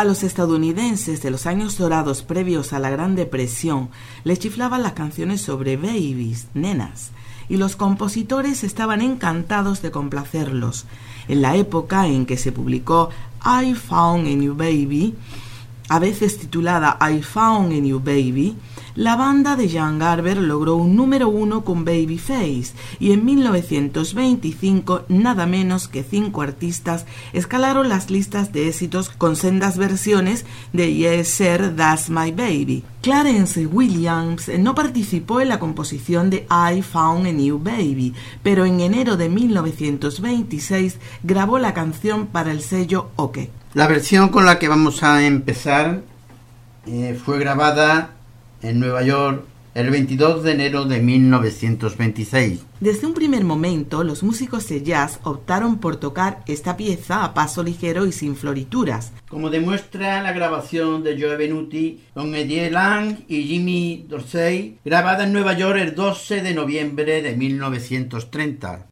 A los estadounidenses de los años dorados previos a la Gran Depresión les chiflaban las canciones sobre babies, nenas, y los compositores estaban encantados de complacerlos. En la época en que se publicó I Found a New Baby, a veces titulada I Found a New Baby, la banda de Jan Garber logró un número uno con Babyface y en 1925 nada menos que cinco artistas escalaron las listas de éxitos con sendas versiones de Yes Sir That's My Baby. Clarence Williams no participó en la composición de I Found a New Baby, pero en enero de 1926 grabó la canción para el sello OK. La versión con la que vamos a empezar eh, fue grabada en Nueva York el 22 de enero de 1926. Desde un primer momento, los músicos de jazz optaron por tocar esta pieza a paso ligero y sin florituras. Como demuestra la grabación de Joe Benuti con Eddie Lang y Jimmy Dorsey, grabada en Nueva York el 12 de noviembre de 1930.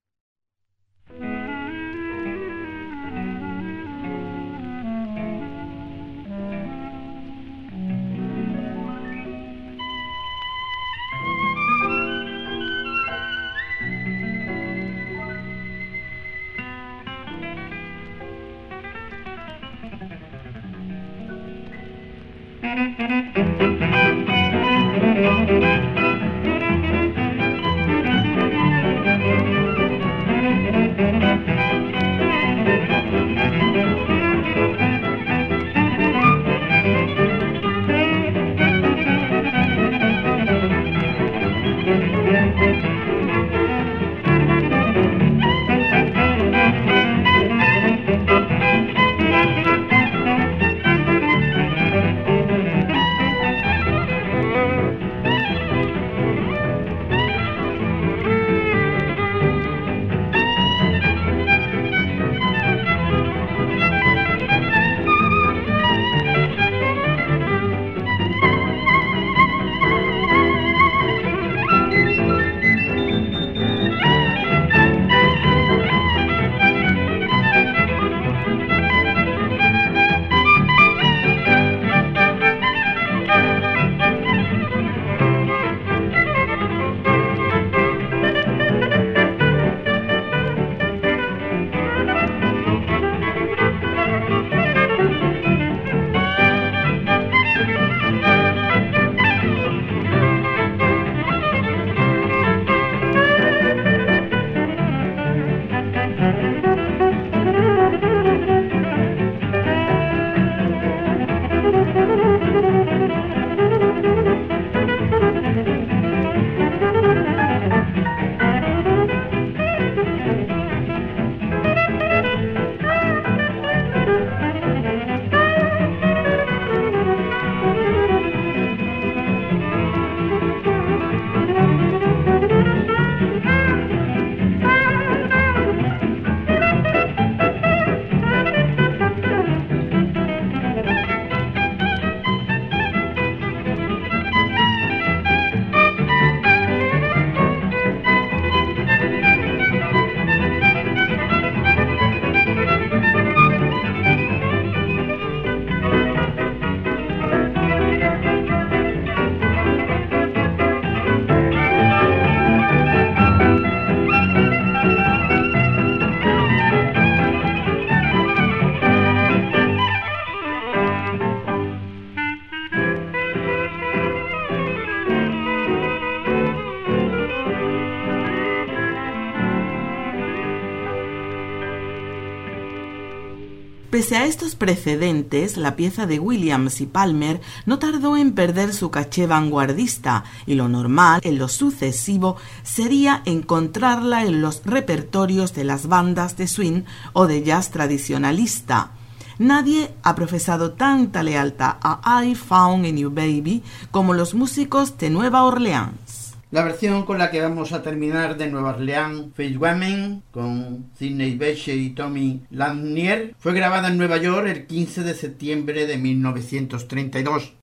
Pese a estos precedentes, la pieza de Williams y Palmer no tardó en perder su caché vanguardista y lo normal en lo sucesivo sería encontrarla en los repertorios de las bandas de swing o de jazz tradicionalista. Nadie ha profesado tanta lealtad a I Found a New Baby como los músicos de Nueva Orleans. La versión con la que vamos a terminar de Nueva Orleans, Face Women, con Sidney Bechet y Tommy Lanier, fue grabada en Nueva York el 15 de septiembre de 1932.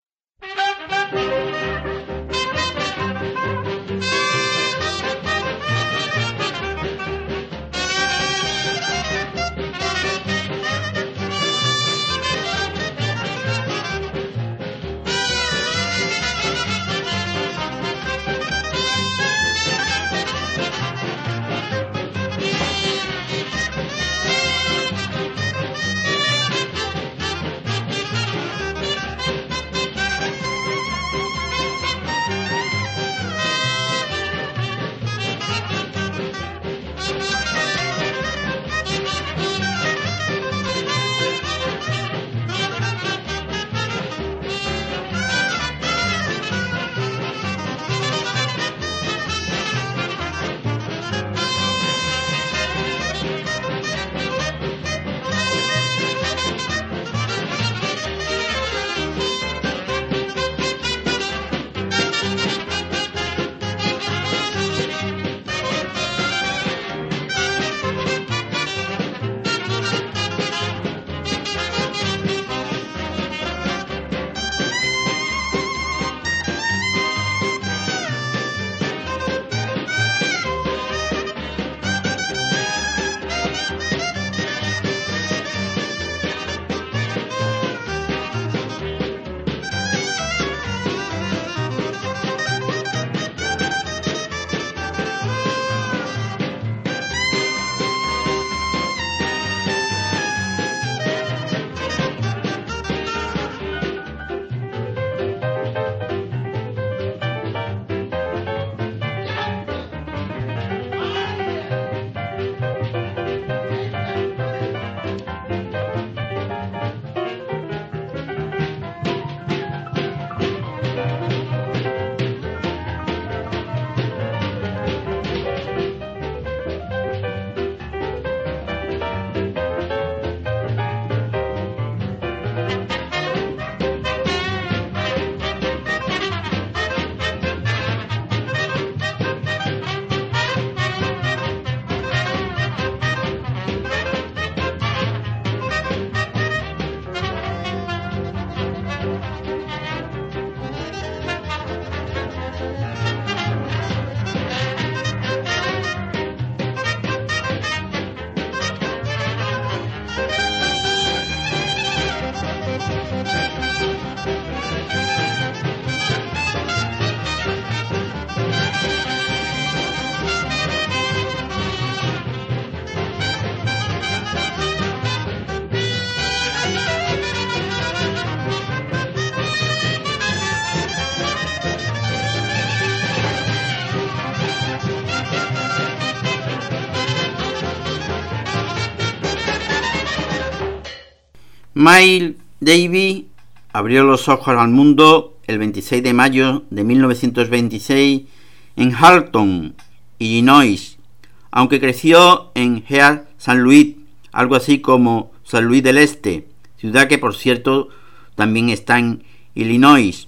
Miles Davy abrió los ojos al mundo el 26 de mayo de 1926 en Halton, Illinois, aunque creció en Heard San Luis, algo así como San Luis del Este, ciudad que por cierto también está en Illinois.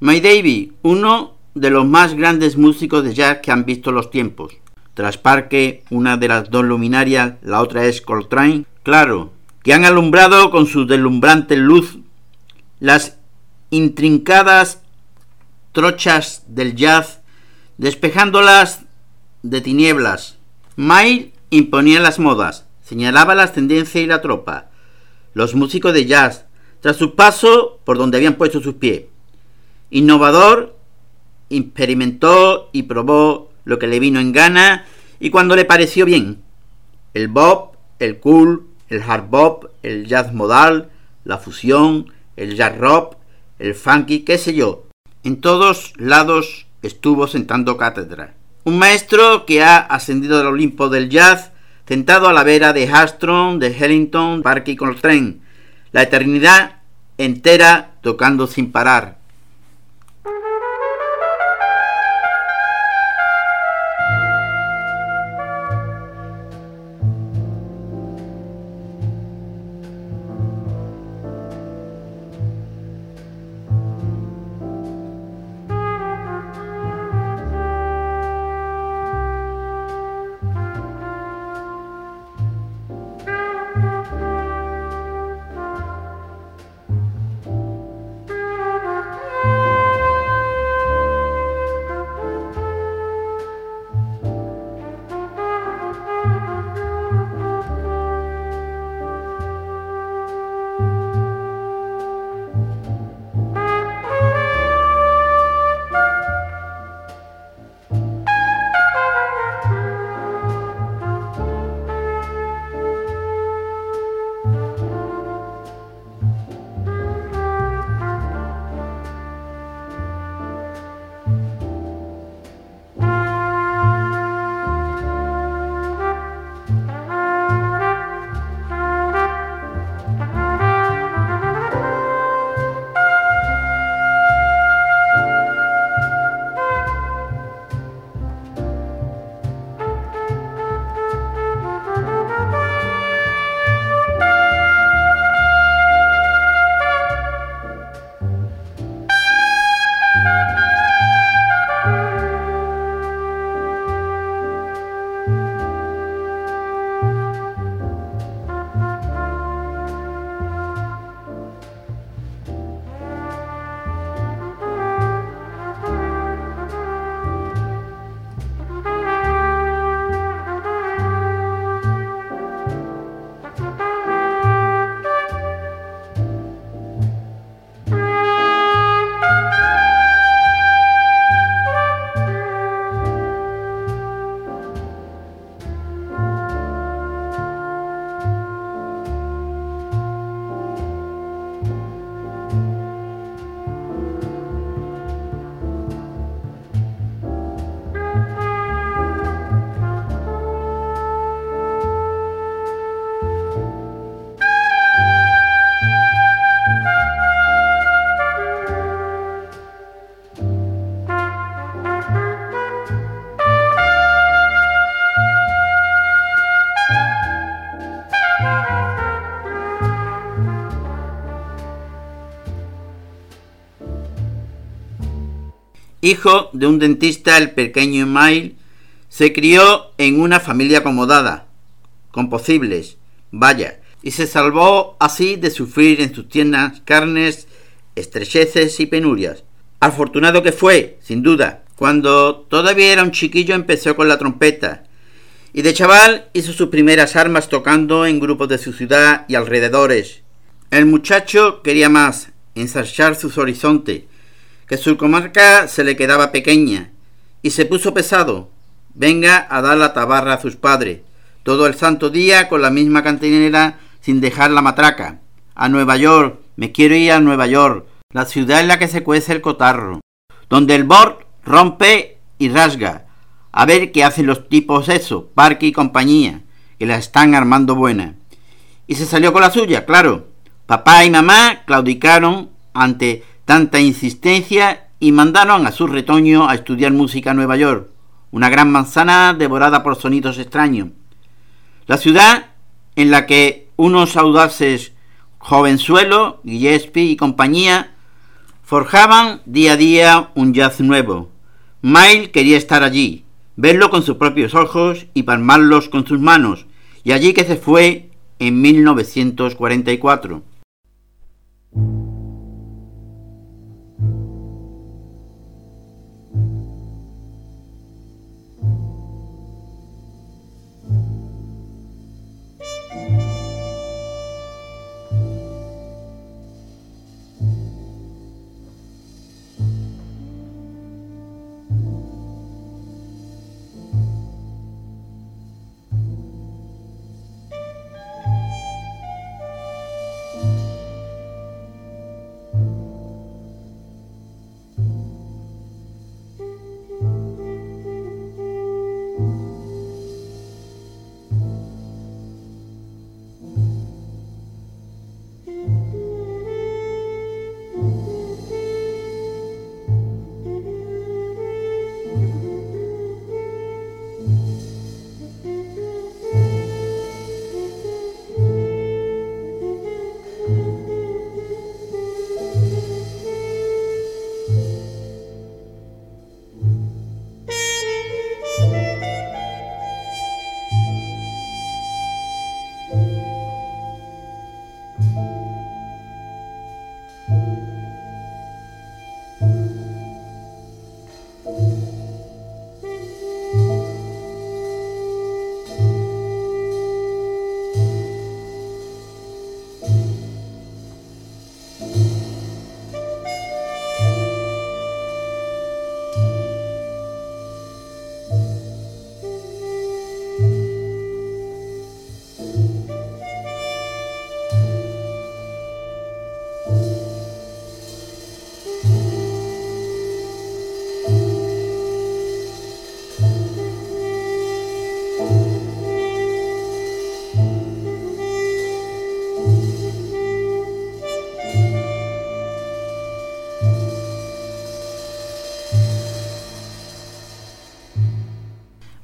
Miles Davy, uno de los más grandes músicos de jazz que han visto los tiempos. Tras Parque, una de las dos luminarias, la otra es Coltrane, claro, que han alumbrado con su deslumbrante luz las intrincadas trochas del jazz, despejándolas de tinieblas. Mail imponía las modas, señalaba las tendencias y la tropa. Los músicos de jazz, tras su paso por donde habían puesto sus pies. Innovador, experimentó y probó lo que le vino en gana y cuando le pareció bien. El bob, el cool, el hard bop, el jazz modal, la fusión, el jazz rock, el funky, qué sé yo. En todos lados estuvo sentando cátedra. Un maestro que ha ascendido al Olimpo del jazz, sentado a la vera de Armstrong, de Ellington, Parker y Coltrane, la eternidad entera tocando sin parar. Hijo de un dentista, el pequeño Emile se crió en una familia acomodada, con posibles, vaya, y se salvó así de sufrir en sus tiernas carnes estrecheces y penurias. Afortunado que fue, sin duda, cuando todavía era un chiquillo empezó con la trompeta, y de chaval hizo sus primeras armas tocando en grupos de su ciudad y alrededores. El muchacho quería más, ensayar sus horizontes, que su comarca se le quedaba pequeña, y se puso pesado. Venga a dar la tabarra a sus padres, todo el santo día con la misma cantinera sin dejar la matraca. A Nueva York, me quiero ir a Nueva York, la ciudad en la que se cuece el cotarro, donde el bord rompe y rasga. A ver qué hacen los tipos eso, Parque y compañía, que la están armando buena. Y se salió con la suya, claro. Papá y mamá claudicaron ante tanta insistencia y mandaron a su retoño a estudiar música en Nueva York, una gran manzana devorada por sonidos extraños. La ciudad en la que unos audaces jovenzuelos, Gillespie y compañía, forjaban día a día un jazz nuevo. Mile quería estar allí, verlo con sus propios ojos y palmarlos con sus manos, y allí que se fue en 1944.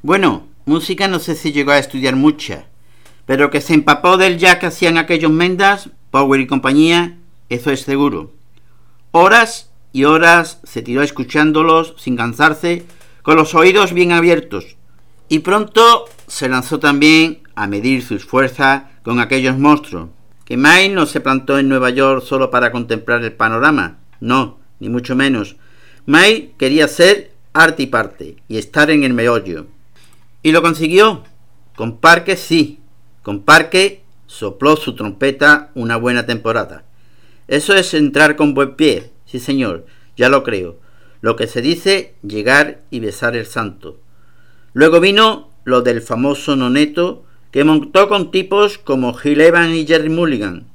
Bueno, música no sé si llegó a estudiar mucha, pero que se empapó del ya que hacían aquellos mendas, Power y compañía, eso es seguro. Horas y horas se tiró escuchándolos sin cansarse, con los oídos bien abiertos, y pronto se lanzó también a medir sus fuerzas con aquellos monstruos, que May no se plantó en Nueva York solo para contemplar el panorama, no, ni mucho menos. May quería ser arte y parte y estar en el meollo. Y lo consiguió. Con Parque sí, con Parque sopló su trompeta una buena temporada. Eso es entrar con buen pie, sí señor, ya lo creo. Lo que se dice llegar y besar el santo. Luego vino lo del famoso noneto que montó con tipos como Gil Evans y Jerry Mulligan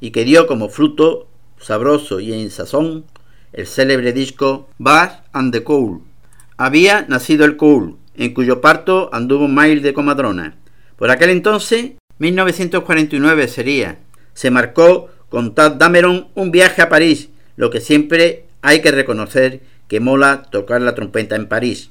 y que dio como fruto sabroso y en sazón el célebre disco Bass and the Cool. Había nacido el Cool, en cuyo parto anduvo Miles de comadrona. Por aquel entonces, 1949 sería, se marcó con Tad Dameron un viaje a París, lo que siempre hay que reconocer que mola tocar la trompeta en París.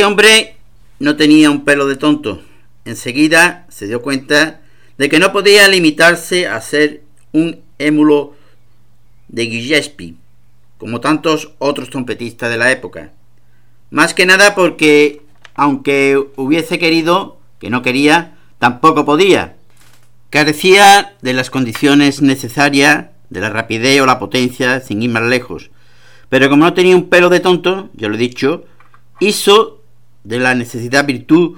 Este hombre no tenía un pelo de tonto. Enseguida se dio cuenta de que no podía limitarse a ser un émulo de Gillespie, como tantos otros trompetistas de la época. Más que nada porque, aunque hubiese querido, que no quería, tampoco podía. Carecía de las condiciones necesarias, de la rapidez o la potencia, sin ir más lejos. Pero como no tenía un pelo de tonto, ya lo he dicho, hizo de la necesidad virtud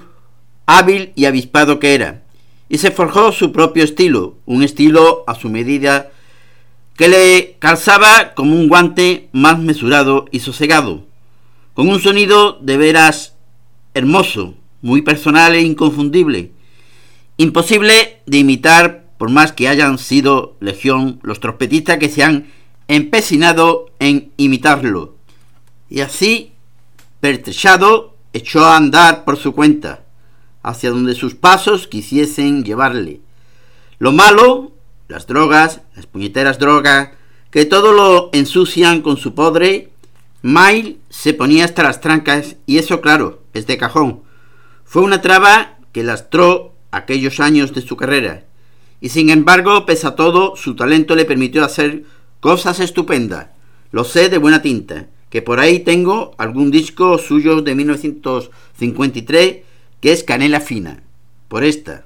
hábil y avispado que era, y se forjó su propio estilo, un estilo a su medida que le calzaba como un guante más mesurado y sosegado, con un sonido de veras hermoso, muy personal e inconfundible, imposible de imitar por más que hayan sido legión los trompetistas que se han empecinado en imitarlo. Y así pertrechado, echó a andar por su cuenta, hacia donde sus pasos quisiesen llevarle. Lo malo, las drogas, las puñeteras drogas, que todo lo ensucian con su podre, Mail se ponía hasta las trancas, y eso claro, es de cajón. Fue una traba que lastró aquellos años de su carrera, y sin embargo, pese a todo, su talento le permitió hacer cosas estupendas. Lo sé de buena tinta, que por ahí tengo algún disco suyo de 1953 que es Canela Fina. Por esta.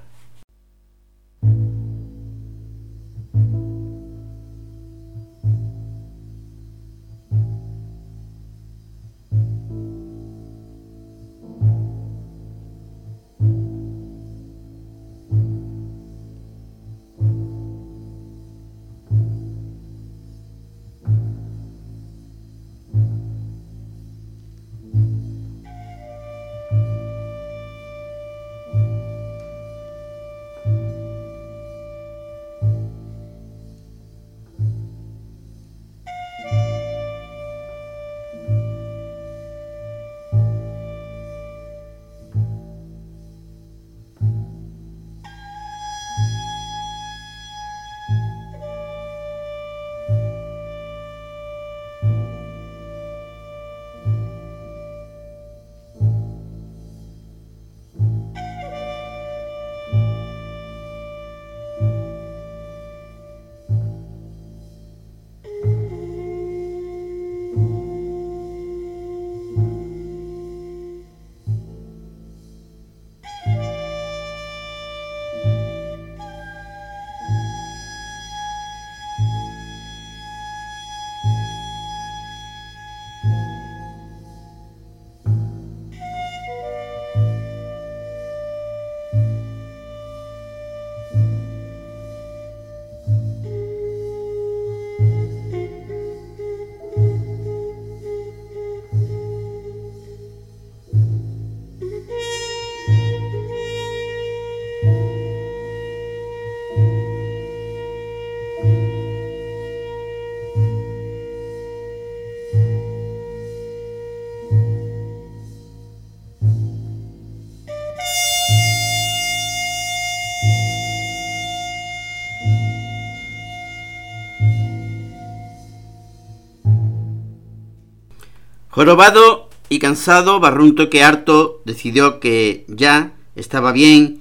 Jorobado y cansado, Barrunto que harto decidió que ya estaba bien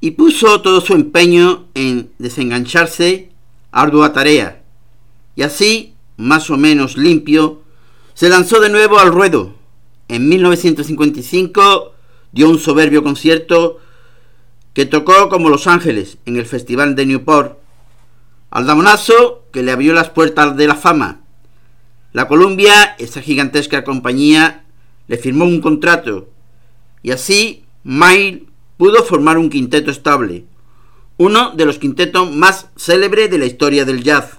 y puso todo su empeño en desengancharse, ardua tarea. Y así, más o menos limpio, se lanzó de nuevo al ruedo. En 1955 dio un soberbio concierto que tocó como Los Ángeles en el Festival de Newport. Al damonazo que le abrió las puertas de la fama la Columbia, esa gigantesca compañía, le firmó un contrato y así Mail pudo formar un quinteto estable, uno de los quintetos más célebres de la historia del jazz.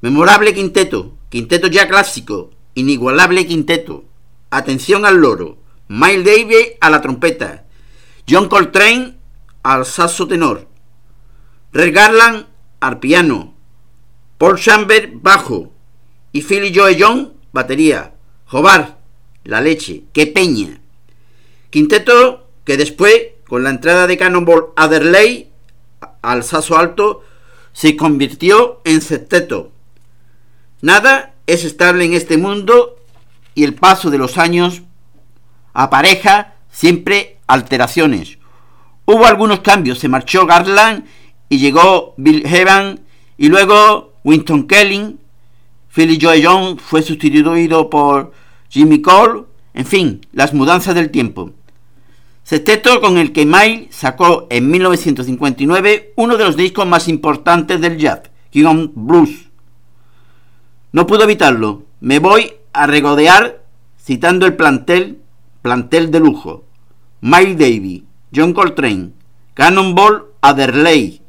Memorable quinteto, quinteto ya clásico, inigualable quinteto. Atención al loro, Miles Davis a la trompeta, John Coltrane al saxo tenor, Red Garland al piano, Paul Chambers bajo, y Philly Joe John, batería. Jobar, la leche. ¡Qué peña! Quinteto que después, con la entrada de Cannonball Adderley al saso alto, se convirtió en septeto. Nada es estable en este mundo y el paso de los años apareja siempre alteraciones. Hubo algunos cambios, se marchó Garland y llegó Bill Heaven y luego Winston Kelly Philly Joy Young fue sustituido por Jimmy Cole, en fin, las mudanzas del tiempo. Sexteto con el que Miles sacó en 1959 uno de los discos más importantes del jazz, King Blues. No pudo evitarlo, me voy a regodear citando el plantel, plantel de lujo. Miles Davis, John Coltrane, Cannonball Adderley,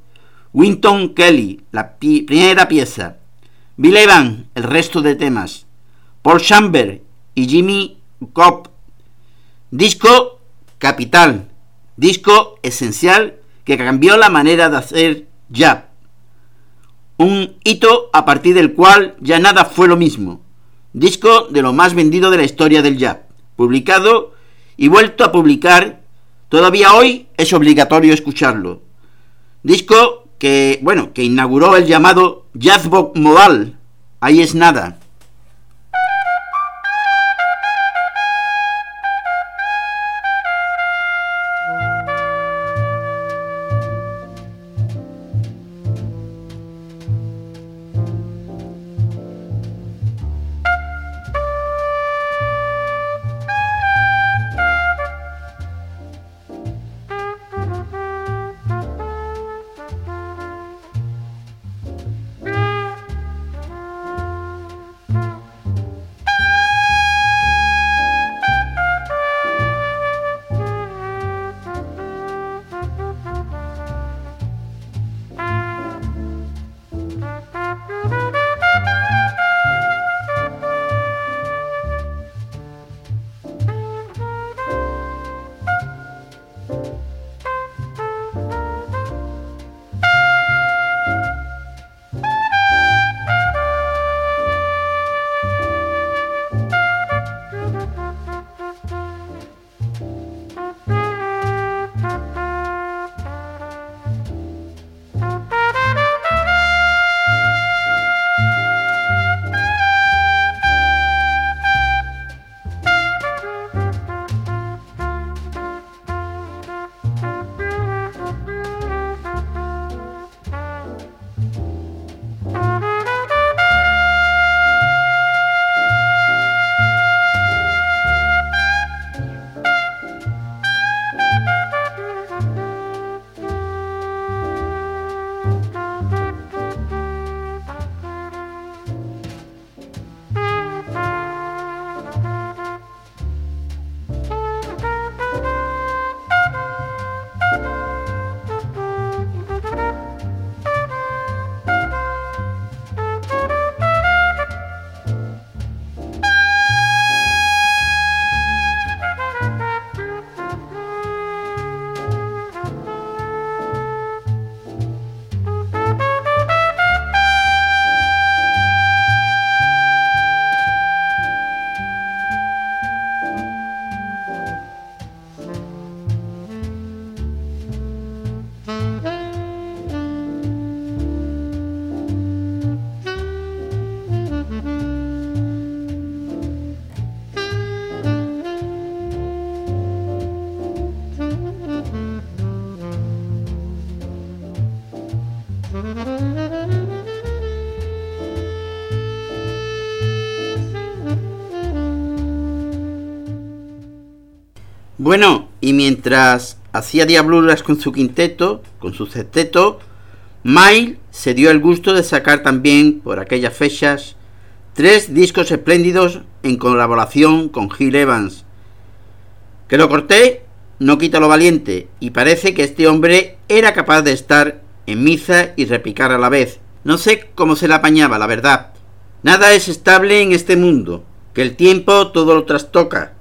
Winton Kelly, la primera pieza, Bill Evans, el resto de temas. Paul Chamber y Jimmy Cobb. Disco capital, disco esencial que cambió la manera de hacer jazz. Un hito a partir del cual ya nada fue lo mismo. Disco de lo más vendido de la historia del jazz. Publicado y vuelto a publicar. Todavía hoy es obligatorio escucharlo. Disco que, bueno, que inauguró el llamado Jazzbox Modal. Ahí es nada. Bueno, y mientras hacía diabluras con su quinteto, con su sexteto, Mile se dio el gusto de sacar también, por aquellas fechas, tres discos espléndidos en colaboración con Gil Evans. Que lo corté no quita lo valiente, y parece que este hombre era capaz de estar en misa y repicar a la vez. No sé cómo se la apañaba, la verdad. Nada es estable en este mundo, que el tiempo todo lo trastoca.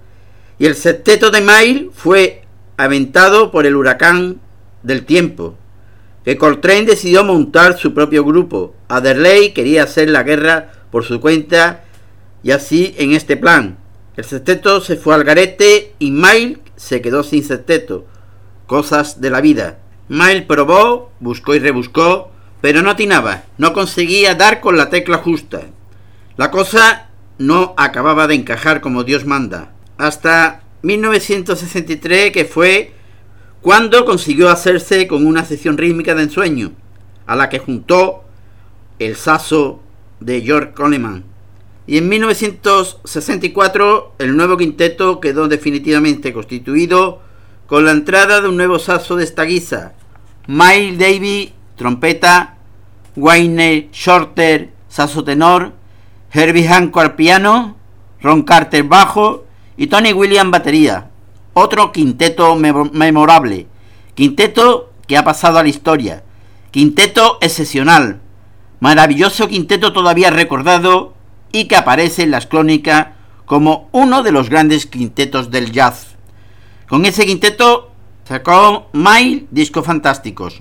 Y el septeto de Mile fue aventado por el huracán del tiempo, que Coltrane decidió montar su propio grupo. Adderley quería hacer la guerra por su cuenta y así en este plan. El septeto se fue al garete y Mile se quedó sin septeto. Cosas de la vida. Mile probó, buscó y rebuscó, pero no atinaba, no conseguía dar con la tecla justa. La cosa no acababa de encajar como Dios manda. Hasta 1963 que fue cuando consiguió hacerse con una sección rítmica de ensueño, a la que juntó el saso de George Coleman. Y en 1964 el nuevo quinteto quedó definitivamente constituido con la entrada de un nuevo saso de esta guisa, Miles Davis, trompeta, Wayne Shorter, saso tenor, Herbie Hancock piano, Ron Carter bajo y Tony Williams batería. Otro quinteto memorable, quinteto que ha pasado a la historia, quinteto excepcional, maravilloso quinteto todavía recordado y que aparece en las crónicas como uno de los grandes quintetos del jazz. Con ese quinteto sacó Mile discos fantásticos.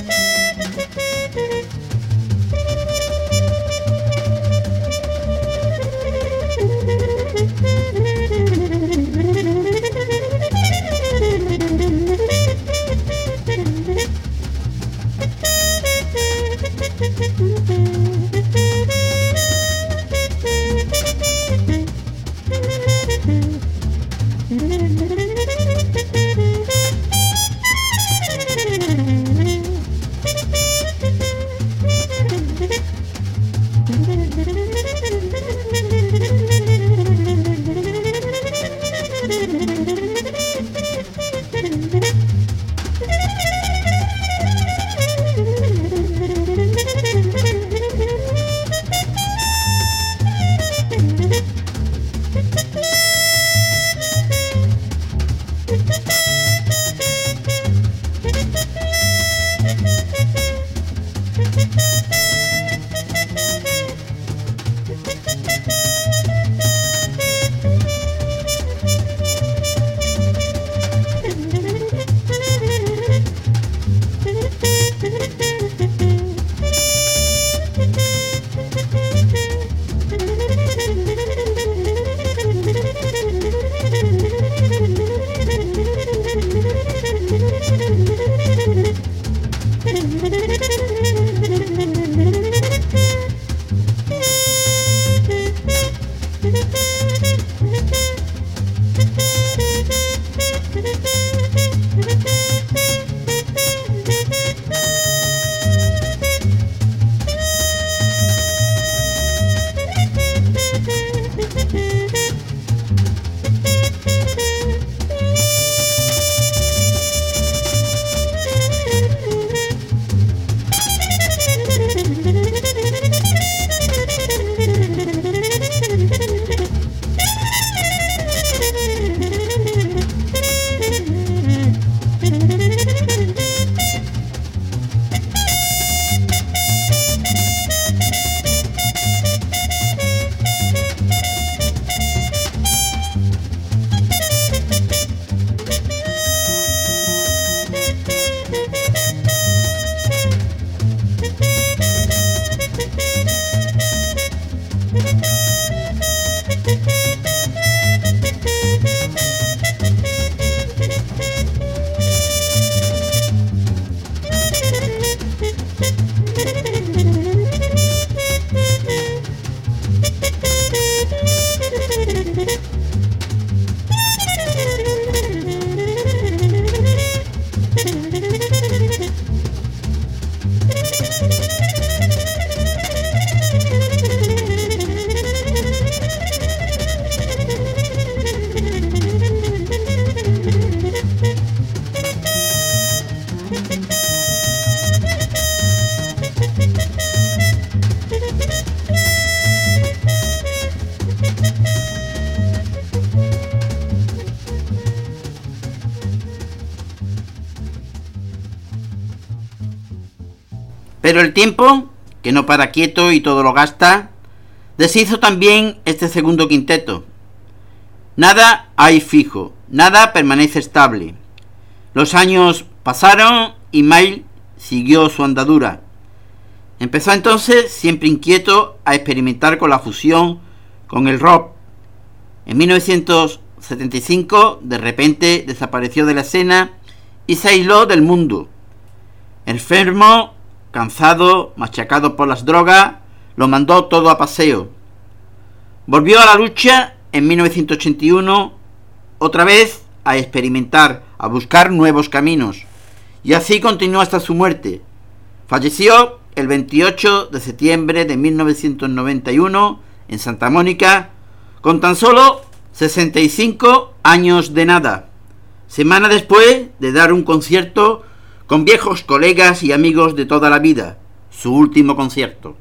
Ha ha El tiempo, que no para quieto y todo lo gasta, deshizo también este segundo quinteto. Nada hay fijo, nada permanece estable. Los años pasaron y Mail siguió su andadura. Empezó entonces, siempre inquieto, a experimentar con la fusión con el rock. En 1975, de repente, desapareció de la escena y se aisló del mundo. Enfermo, cansado, machacado por las drogas, lo mandó todo a paseo. Volvió a la lucha en 1981, otra vez a experimentar, a buscar nuevos caminos. Y así continuó hasta su muerte. Falleció el 28 de septiembre de 1991 en Santa Mónica con tan solo 65 años de nada. Semana después de dar un concierto con viejos colegas y amigos de toda la vida, su último concierto.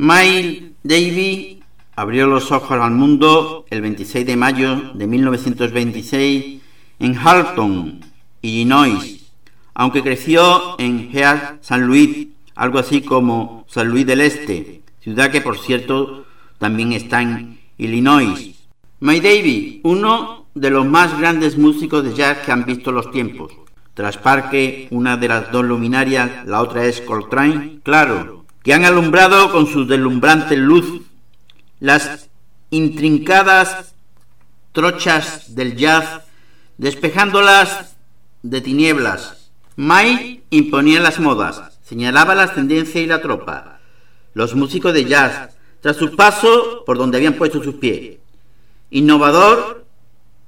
Miles Davy abrió los ojos al mundo el 26 de mayo de 1926 en Halton, Illinois, aunque creció en Head San Luis, algo así como San Luis del Este, ciudad que por cierto también está en Illinois. Miles Davy, uno de los más grandes músicos de jazz que han visto los tiempos. Tras Parque, una de las dos luminarias, la otra es Coltrane, claro, que han alumbrado con su deslumbrante luz las intrincadas trochas del jazz, despejándolas de tinieblas. May imponía las modas, señalaba las tendencias y la tropa. Los músicos de jazz, tras su paso por donde habían puesto sus pies. Innovador,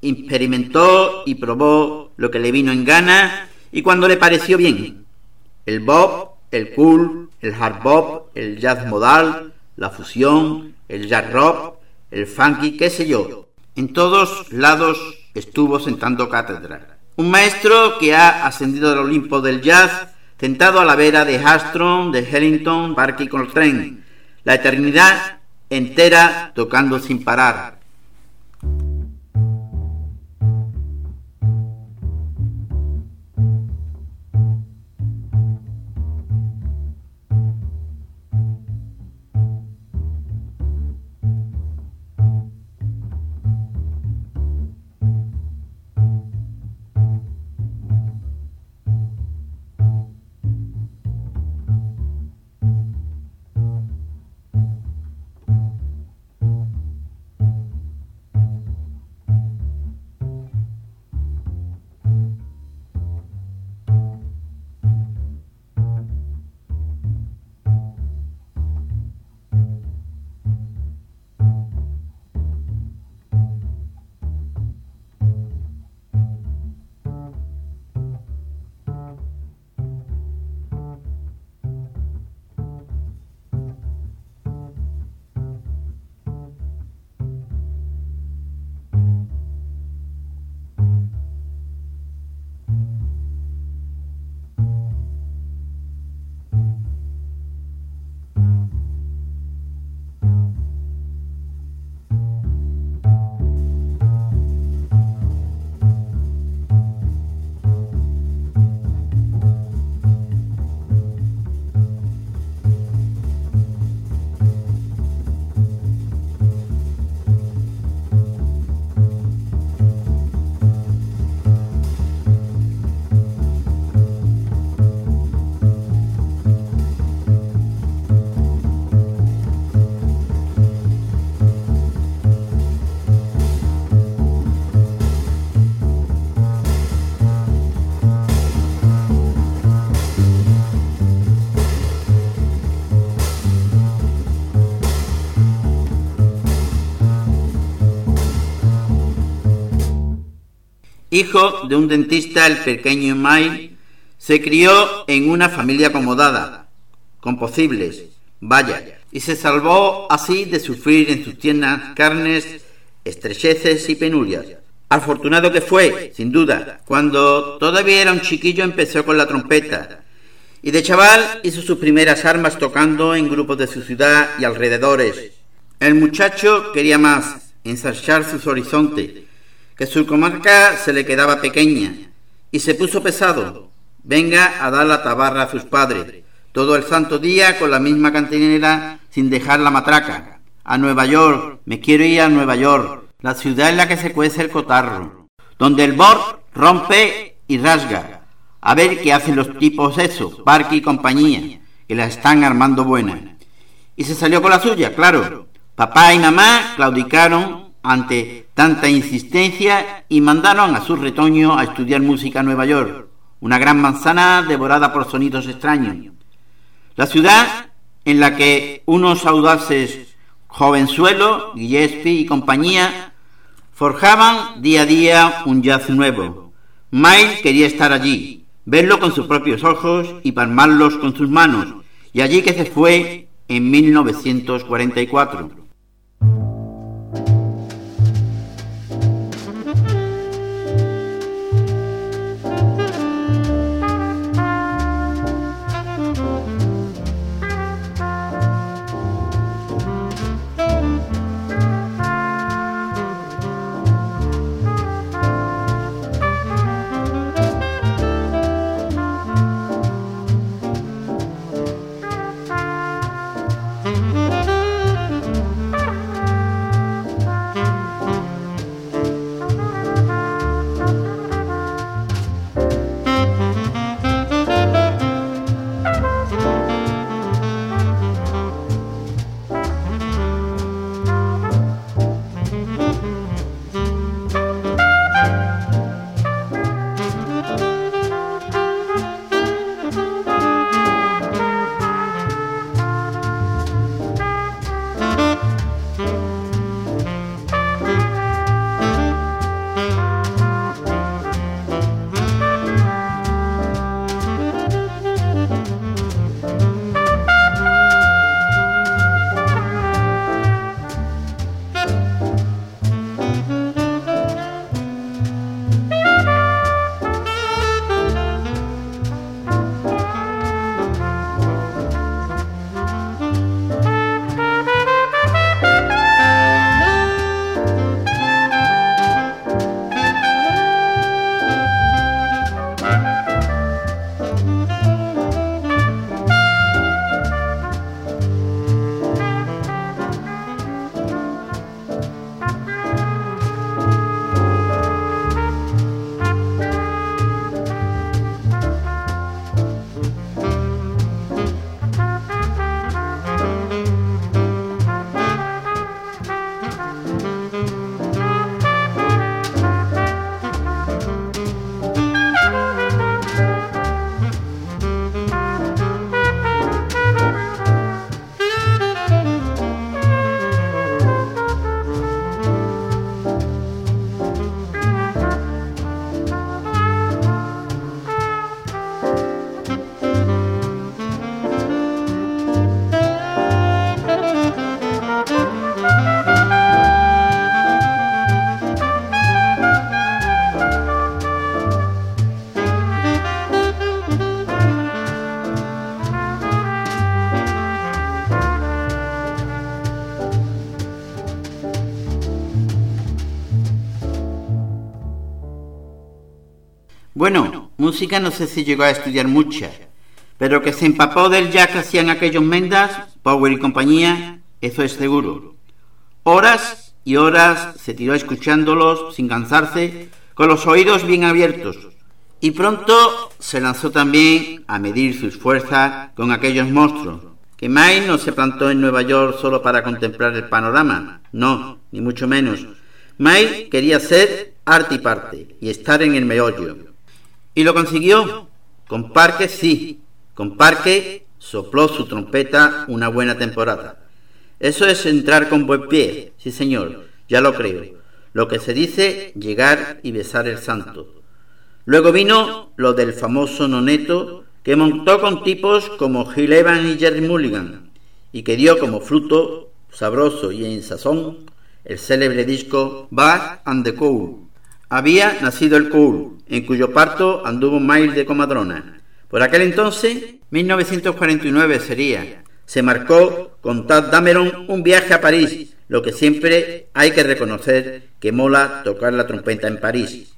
experimentó y probó lo que le vino en gana y cuando le pareció bien. El bob, el cool, el hard bop, el jazz modal, la fusión, el jazz rock, el funky, qué sé yo. En todos lados estuvo sentando cátedra. Un maestro que ha ascendido al Olimpo del jazz, sentado a la vera de Armstrong, de Ellington, Barkey Coltrane. La eternidad entera tocando sin parar. Hijo de un dentista, el pequeño May se crió en una familia acomodada, con posibles, vaya, y se salvó así de sufrir en sus tiernas carnes estrecheces y penurias. Afortunado que fue, sin duda, cuando todavía era un chiquillo empezó con la trompeta, y de chaval hizo sus primeras armas tocando en grupos de su ciudad y alrededores. El muchacho quería más, ensayar sus horizontes, que su comarca se le quedaba pequeña, y se puso pesado. Venga a dar la tabarra a sus padres, todo el santo día con la misma cantinera sin dejar la matraca. A Nueva York, me quiero ir a Nueva York, la ciudad en la que se cuece el cotarro, donde el bor rompe y rasga. A ver qué hacen los tipos eso, Parque y compañía, que la están armando buena. Y se salió con la suya, claro. Papá y mamá claudicaron ante tanta insistencia y mandaron a su retoño a estudiar música en Nueva York, una gran manzana devorada por sonidos extraños. La ciudad en la que unos audaces jovenzuelos, Gillespie y compañía, forjaban día a día un jazz nuevo. Miles quería estar allí, verlo con sus propios ojos y palmarlos con sus manos, y allí que se fue en 1944. Música no sé si llegó a estudiar mucha, pero que se empapó del jazz que hacían aquellos mendas, Power y compañía, eso es seguro. Horas y horas se tiró escuchándolos sin cansarse, con los oídos bien abiertos, y pronto se lanzó también a medir sus fuerzas con aquellos monstruos. Que May no se plantó en Nueva York solo para contemplar el panorama, no, ni mucho menos. May quería ser arte y parte y estar en el meollo. Y lo consiguió. Con Parque sí. Con Parque sopló su trompeta una buena temporada. Eso es entrar con buen pie, sí señor, ya lo creo. lo que se dice llegar y besar el santo. Luego vino lo del famoso noneto que montó con tipos como Gil Evans y Jerry Mulligan y que dio como fruto sabroso y en sazón el célebre disco Back and the Cool. Había nacido el Cool, en cuyo parto anduvo Miles de Comadrona. Por aquel entonces, 1949 sería, se marcó con Tad Dameron un viaje a París, lo que siempre hay que reconocer que mola tocar la trompeta en París.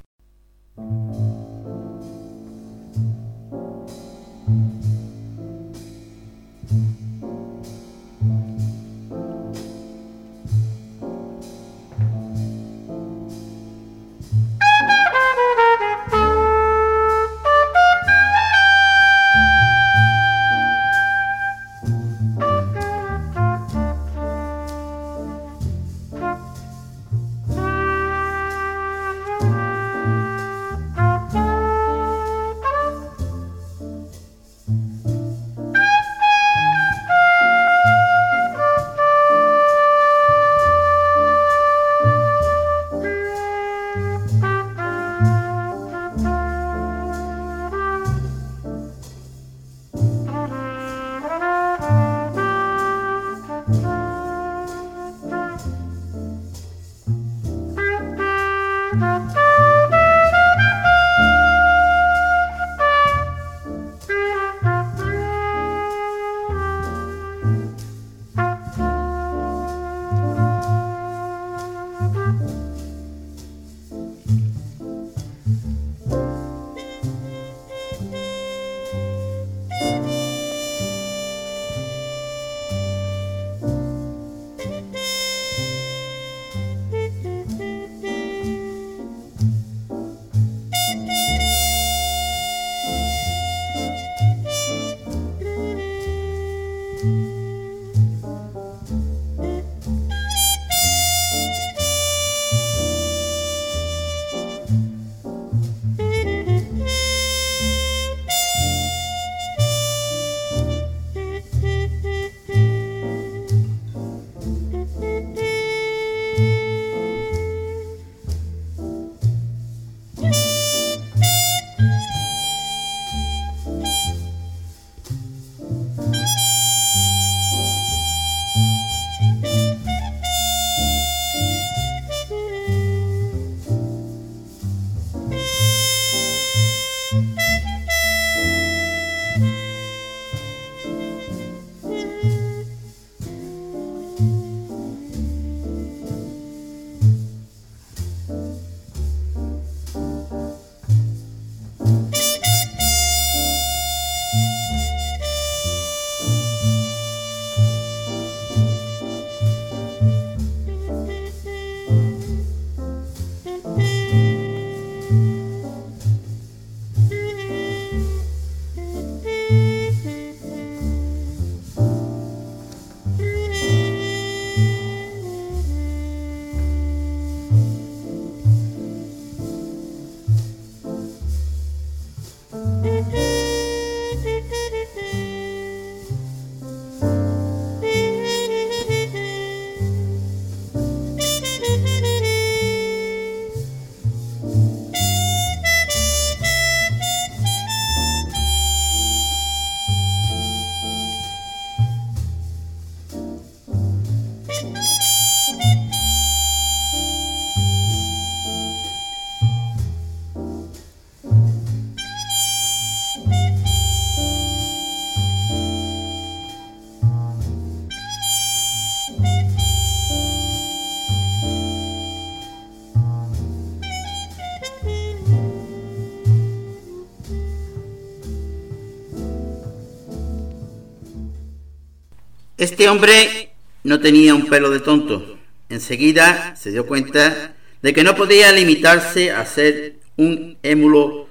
Este hombre no tenía un pelo de tonto. Enseguida se dio cuenta de que no podía limitarse a ser un émulo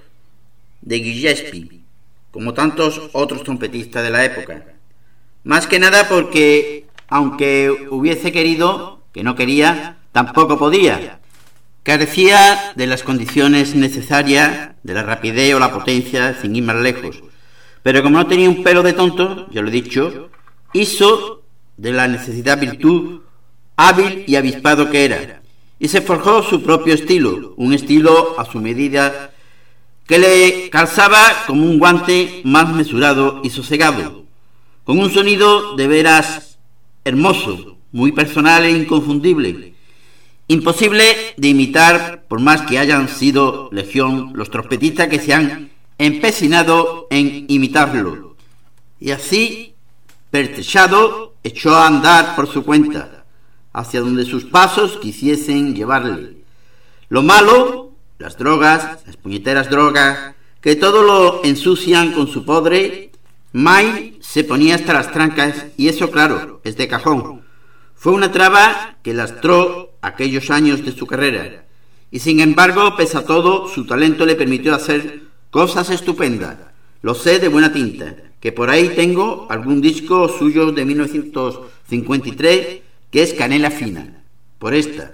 de Gillespie, como tantos otros trompetistas de la época. Más que nada porque, aunque hubiese querido, que no quería, tampoco podía. Carecía de las condiciones necesarias, de la rapidez o la potencia, sin ir más lejos. Pero como no tenía un pelo de tonto, ya lo he dicho, hizo de la necesidad virtud hábil y avispado que era, y se forjó su propio estilo, un estilo a su medida que le calzaba como un guante más mesurado y sosegado, con un sonido de veras hermoso, muy personal e inconfundible, imposible de imitar por más que hayan sido legión los trompetistas que se han empecinado en imitarlo. Y así, pertrechado, echó a andar por su cuenta, hacia donde sus pasos quisiesen llevarle. Lo malo las drogas, las puñeteras drogas, que todo lo ensucian con su podre, May se ponía hasta las trancas y eso claro, es de cajón. Fue una traba que lastró aquellos años de su carrera y sin embargo, pese a todo, su talento le permitió hacer cosas estupendas. Lo sé de buena tinta, que por ahí tengo algún disco suyo de 1953 que es Canela Fina. Por esta,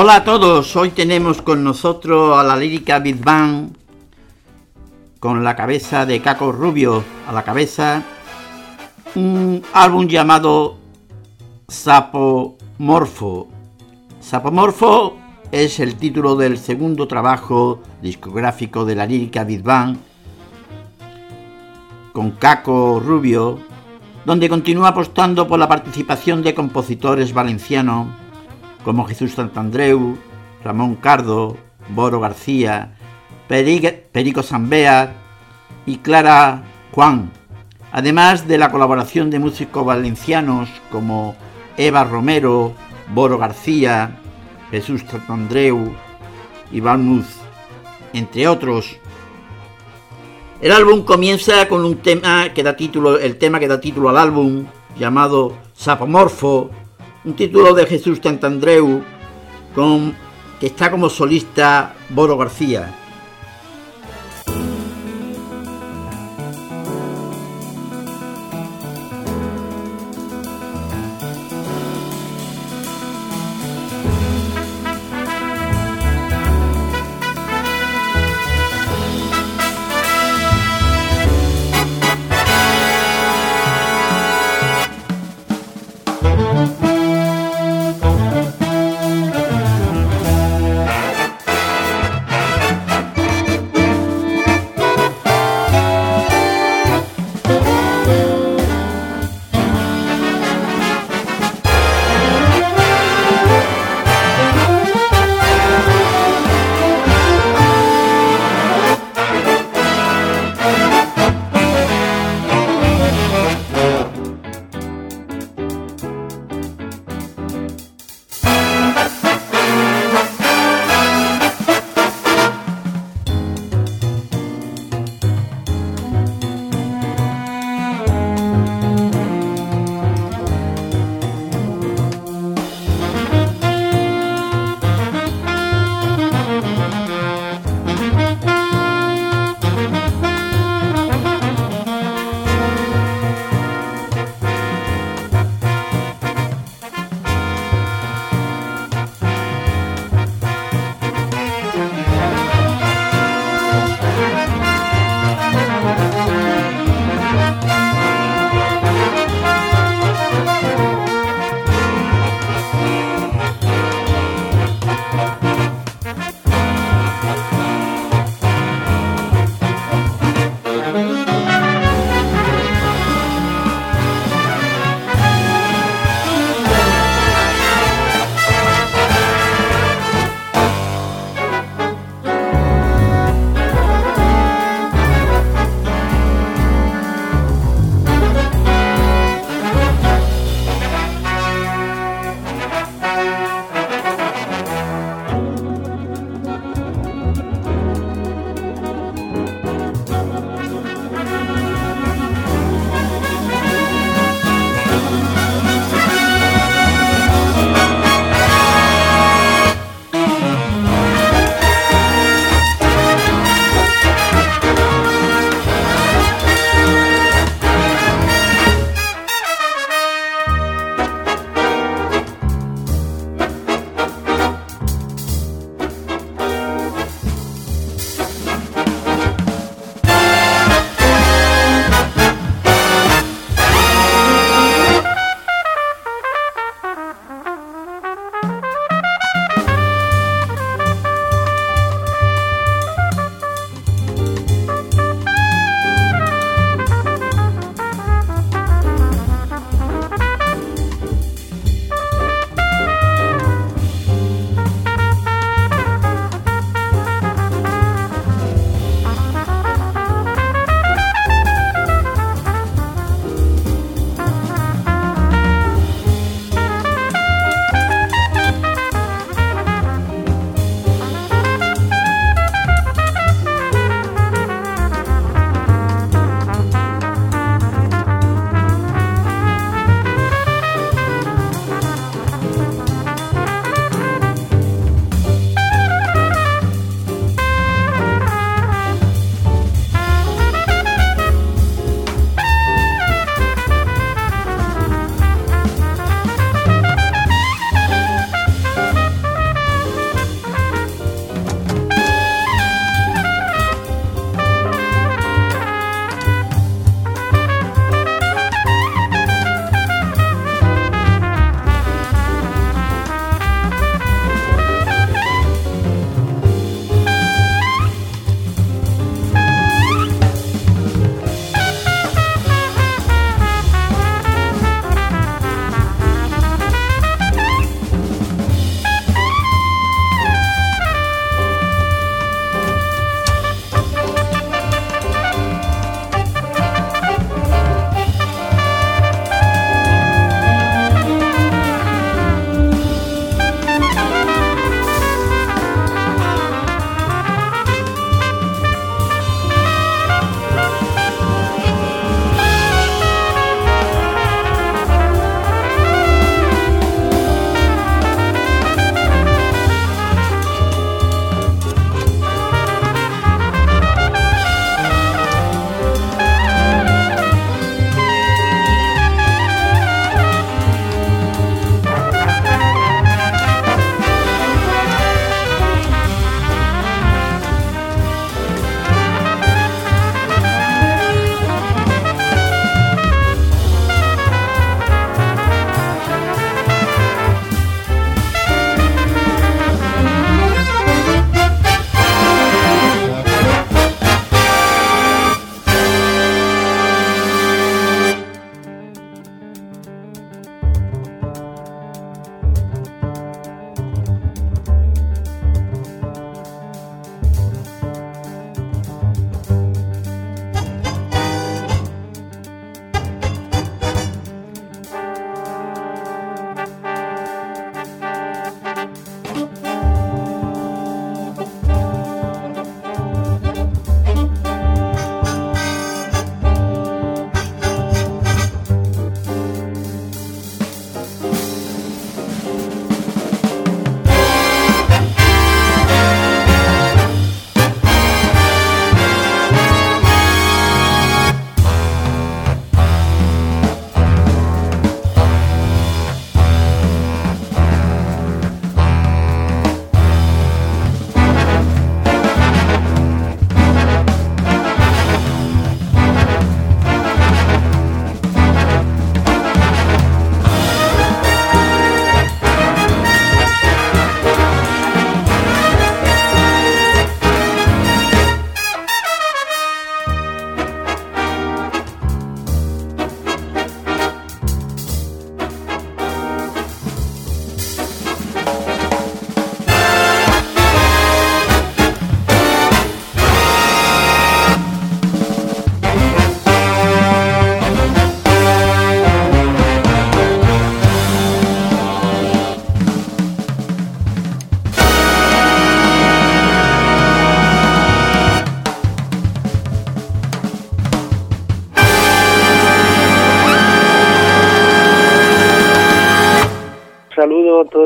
Hola a todos, hoy tenemos con nosotros a la lírica Big Bang con la cabeza de Caco Rubio a la cabeza un álbum llamado Sapomorfo. Sapomorfo es el título del segundo trabajo discográfico de la lírica Big Bang con Caco Rubio, donde continúa apostando por la participación de compositores valencianos como Jesús Santandreu, Ramón Cardo, Boro García, Perico Zambea y Clara Juan, además de la colaboración de músicos valencianos como Eva Romero, Boro García, Jesús Santandreu, Iván Muz, entre otros. El álbum comienza con un tema que da título, el tema que da título al álbum, llamado Sapomorfo, un título de Jesús Tantandreu con, que está como solista Boro García.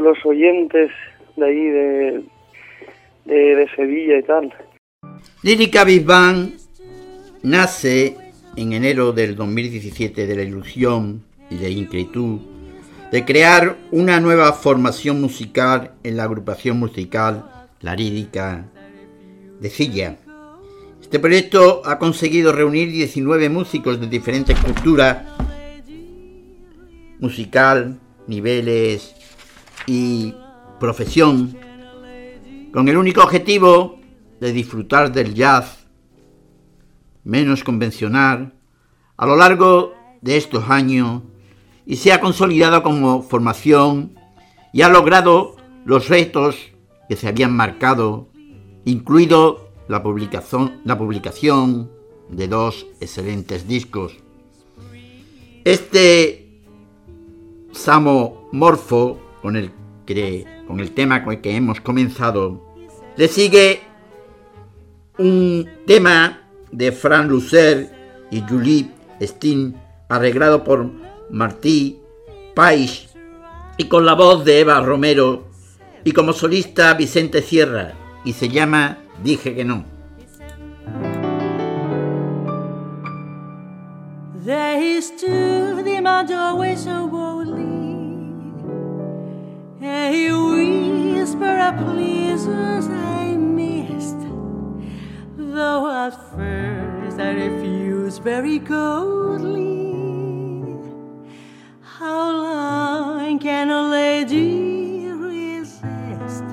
Los oyentes de ahí, de, de, Sevilla y tal. Lírica Big nace en enero del 2017 de la ilusión y de inquietud de crear una nueva formación musical en la agrupación musical La Lírica de Silla. Este proyecto ha conseguido reunir 19 músicos de diferentes culturas musical, niveles y profesión, con el único objetivo de disfrutar del jazz menos convencional a lo largo de estos años y se ha consolidado como formación y ha logrado los retos que se habían marcado, incluido la publicación, la publicación de dos excelentes discos. Este Samo Morfo, con el, que, con el tema con el que hemos comenzado, le sigue un tema de Fran Lucer y Julie Steen, arreglado por Martí Pais y con la voz de Eva Romero y como solista Vicente Sierra y se llama Dije que no. A whisper of pleasures I missed, though at first I refused very coldly. How long can a lady resist?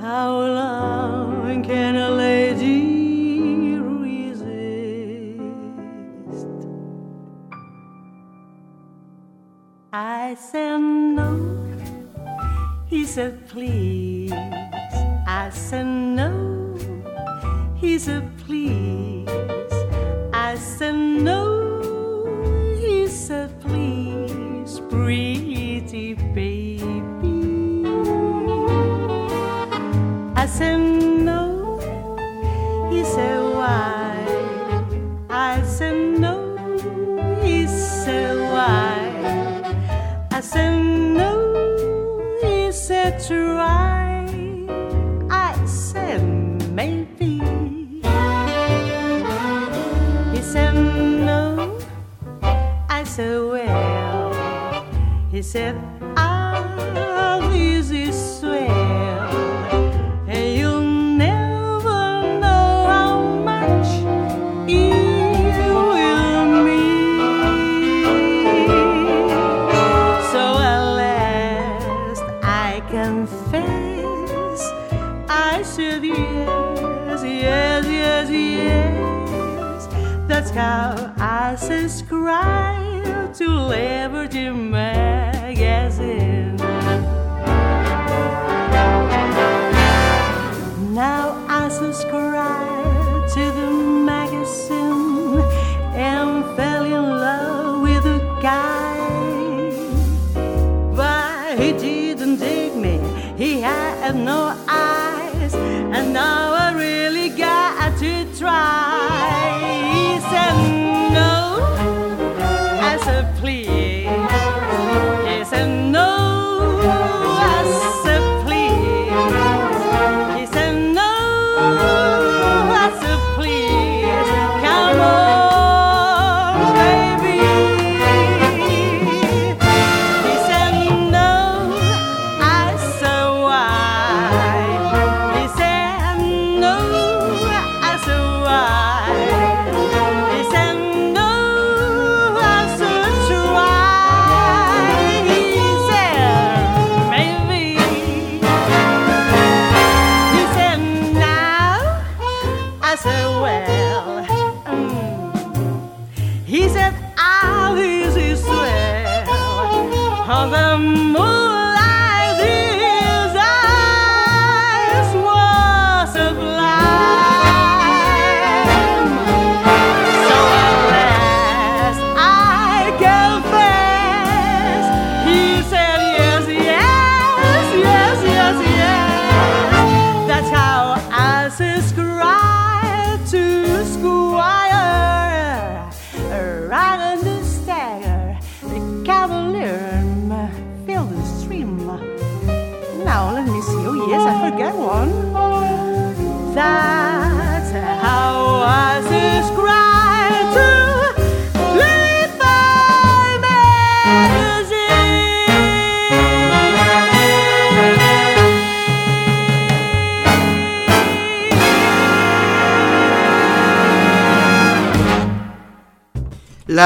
How long can a lady I said no. He said please. I said no. He said please. I said no. He said please. Pretty baby.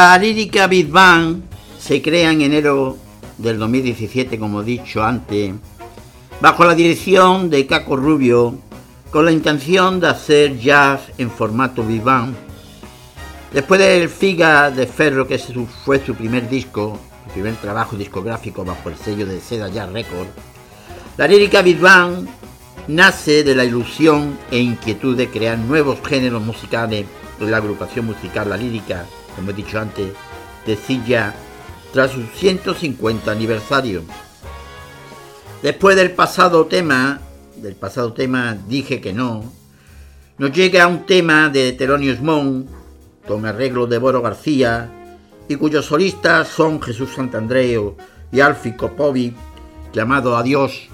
La lírica Big Bang se crea en enero del 2017, como dicho antes, bajo la dirección de Caco Rubio, con la intención de hacer jazz en formato Big Bang. Después del Figa de Ferro, que fue su primer disco, su primer trabajo discográfico bajo el sello de Seda Jazz Record, la lírica Big Bang nace de la ilusión e inquietud de crear nuevos géneros musicales en la agrupación musical La Lírica, como he dicho antes, de Silla, tras su 150 aniversario. Después del pasado tema, del pasado tema Dije que no, nos llega un tema de Telonius Montt, con arreglo de Boro García, y cuyos solistas son Jesús Santandreo y Alfie Kopovi, llamado Adiós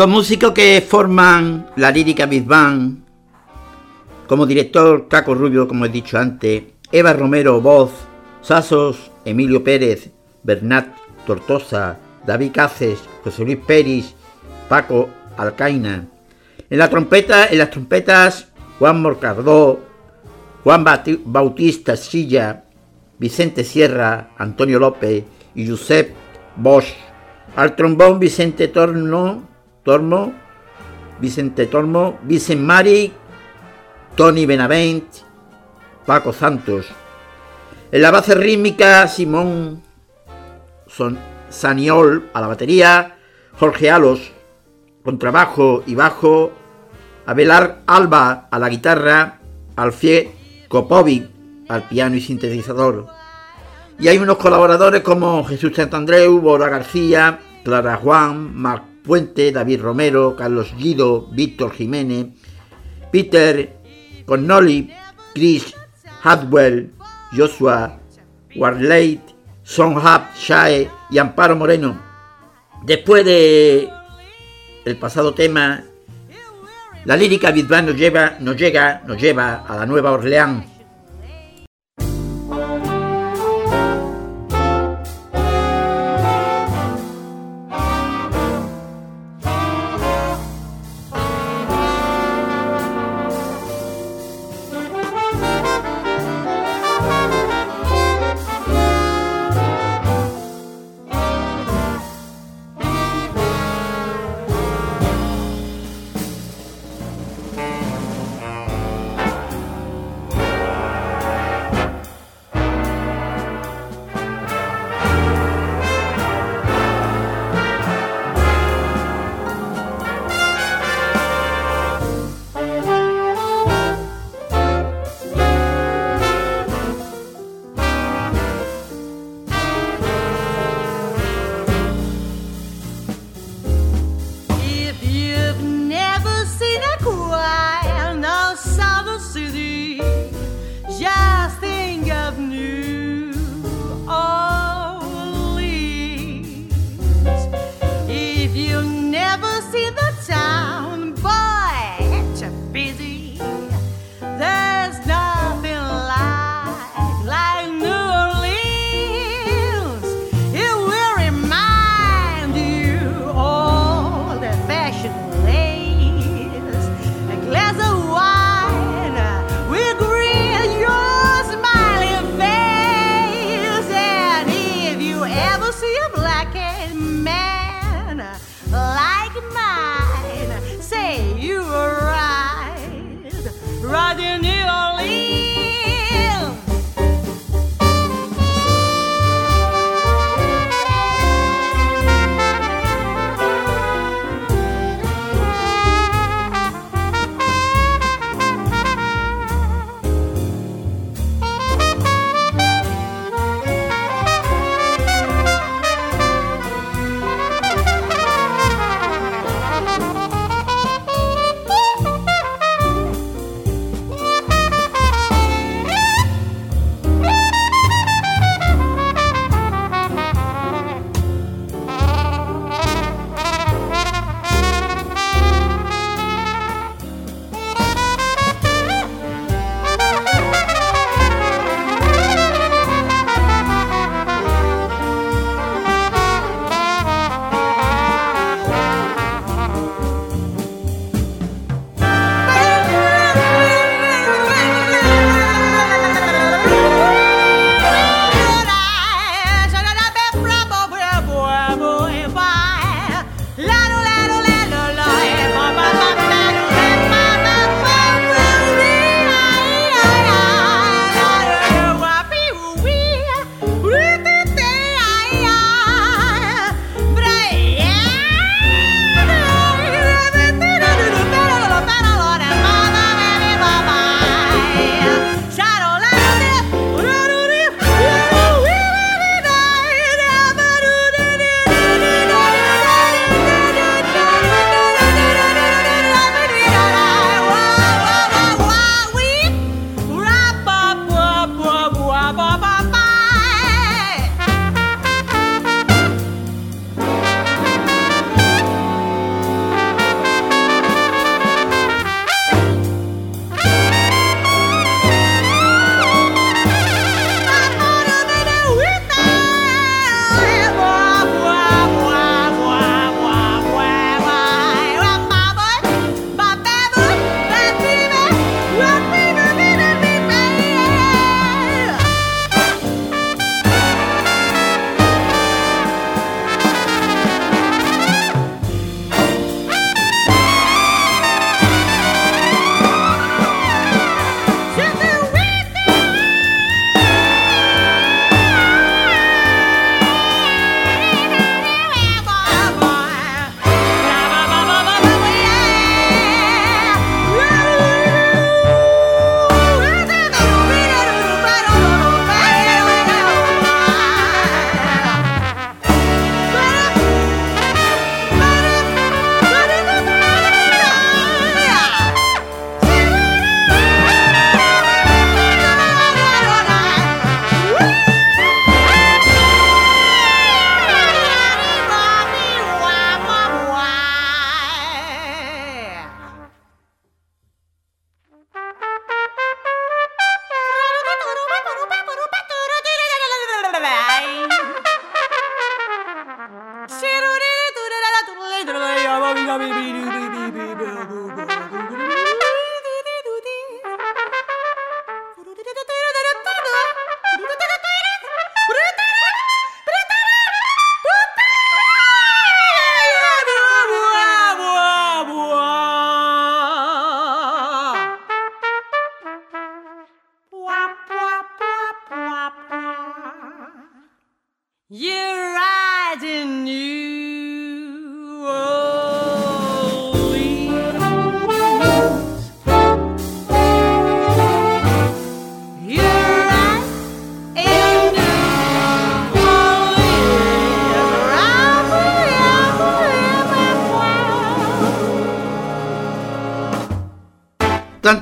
Los músicos que forman la lírica Big como director Caco Rubio, como he dicho antes, Eva Romero, voz, Sasos, Emilio Pérez, Bernat Tortosa, David Cáceres, José Luis Peris, Paco Alcaina. En la trompeta, en las trompetas, Juan Morcardó, Juan Bautista Silla, Vicente Sierra, Antonio López y Josep Bosch. Al trombón Vicente Torno, Tormo, Vicente Tormo, Vicente Mari, Tony Benavent, Paco Santos. En la base rítmica, Simón Son Saniol a la batería, Jorge Alos, contrabajo y bajo, Abelar Alba a la guitarra, Alfie Kopovic al piano y sintetizador. Y hay unos colaboradores como Jesús Santandreu, Bora García, Clara Juan, Marc Puente, David Romero, Carlos Guido, Víctor Jiménez, Peter Connolly, Chris Hadwell, Joshua Warley, Son Hap Shae y Amparo Moreno. Después de el pasado tema, la lírica Big nos lleva, nos llega, nos lleva a la Nueva Orleans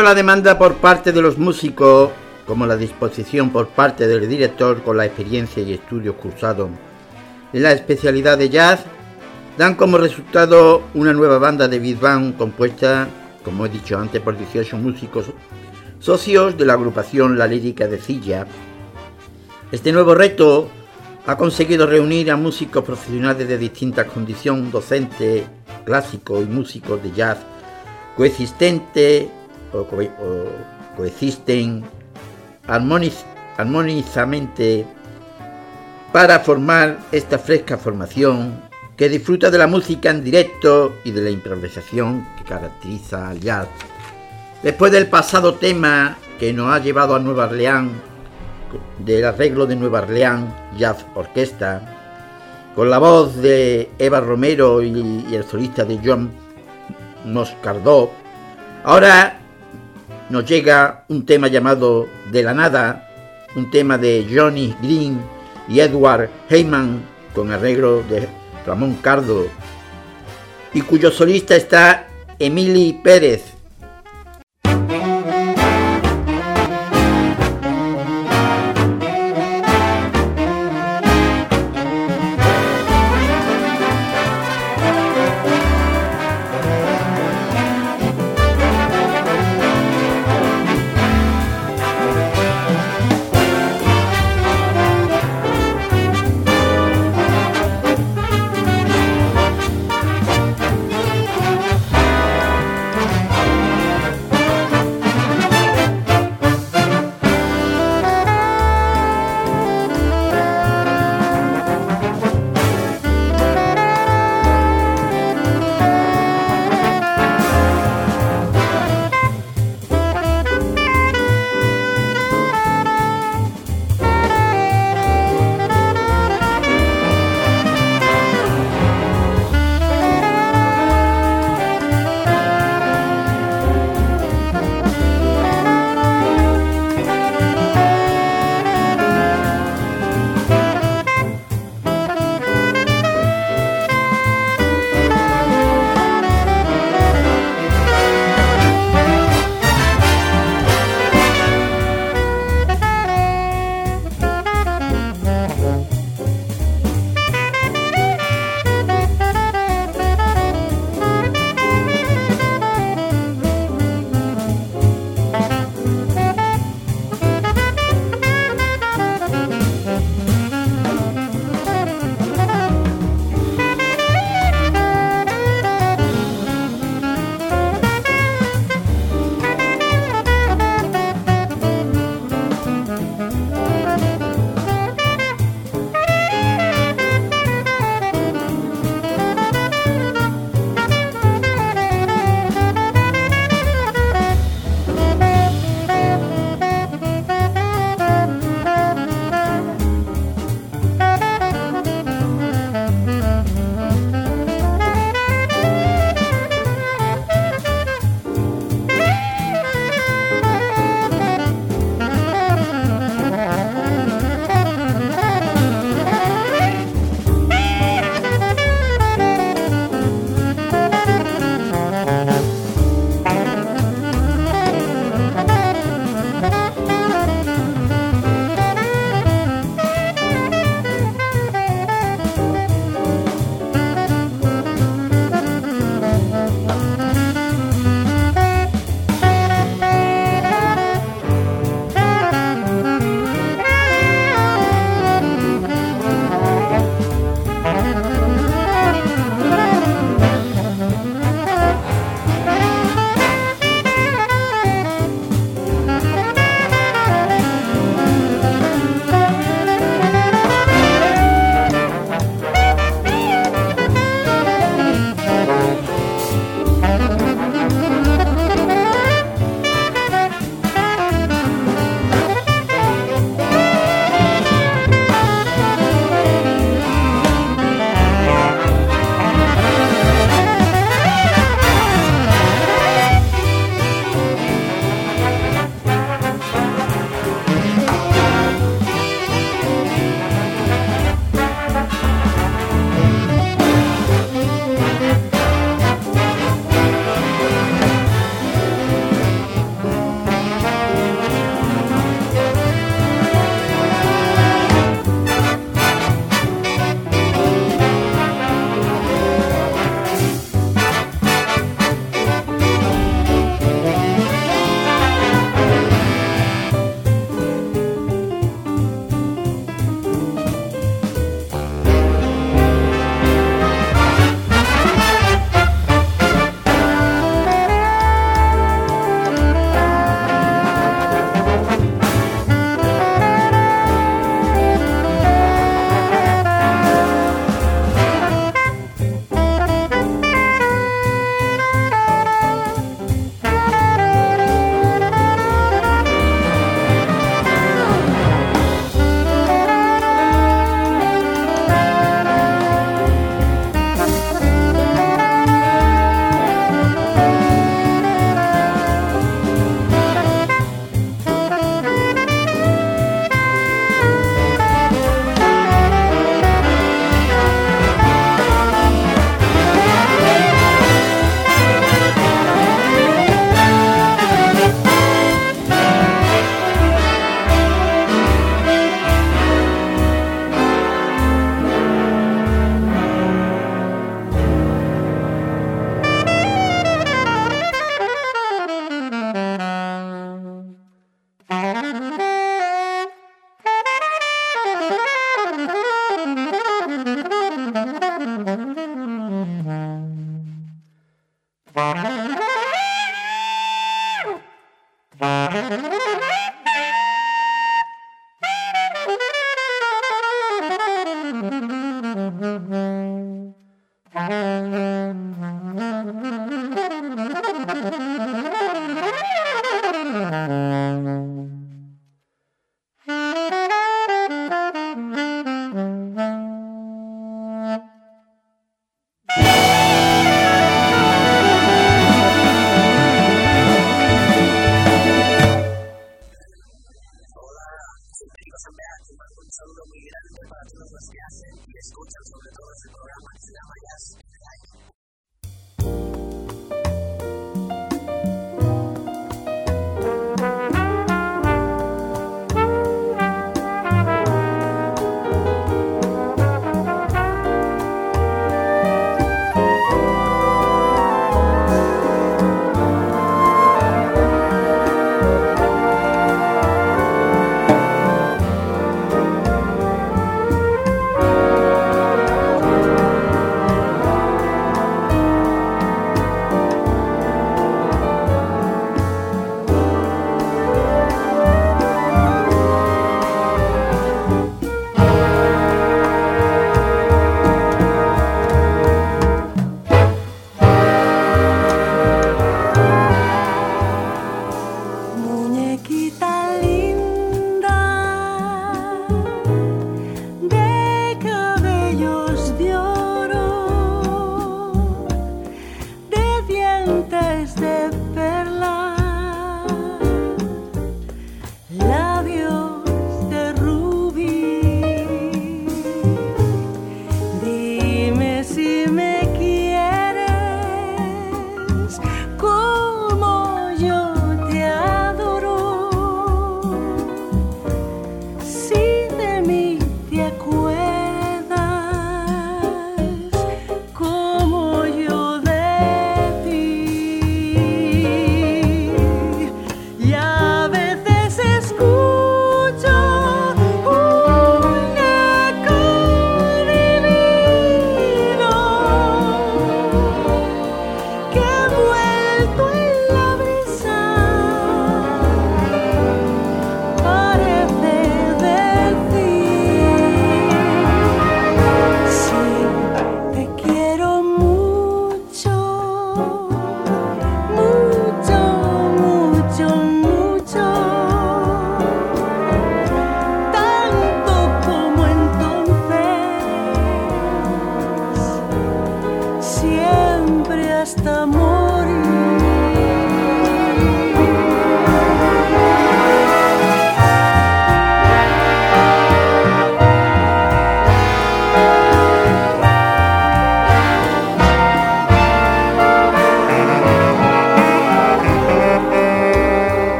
Tanto la demanda por parte de los músicos como la disposición por parte del director con la experiencia y estudios cursados en la especialidad de jazz dan como resultado una nueva banda de big band compuesta, como he dicho antes, por 18 músicos socios de la agrupación La Lírica de Cilla. Este nuevo reto ha conseguido reunir a músicos profesionales de distintas condiciones, docentes, clásicos y músicos de jazz, coexistente o, co- o coexisten armoniz- armonizamente para formar esta fresca formación que disfruta de la música en directo y de la improvisación que caracteriza al jazz. Después del pasado tema que nos ha llevado a Nueva Orleans, del arreglo de Nueva Orleans Jazz Orquesta, con la voz de Eva Romero y, y el solista de John Moscardó, ahora nos llega un tema llamado De la Nada, un tema de Johnny Green y Edward Heyman con arreglo de Ramón Cardo y cuyo solista está Emily Pérez.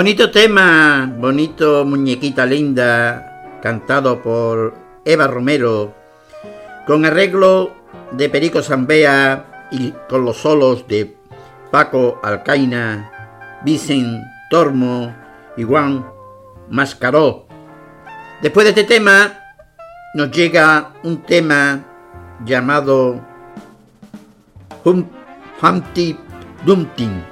Bonito tema, bonito muñequita linda, cantado por Eva Romero, con arreglo de Perico Zambea y con los solos de Paco Alcaina, Vicen Tormo y Juan Mascaró. Después de este tema nos llega un tema llamado Hum- Humpty Dumpty.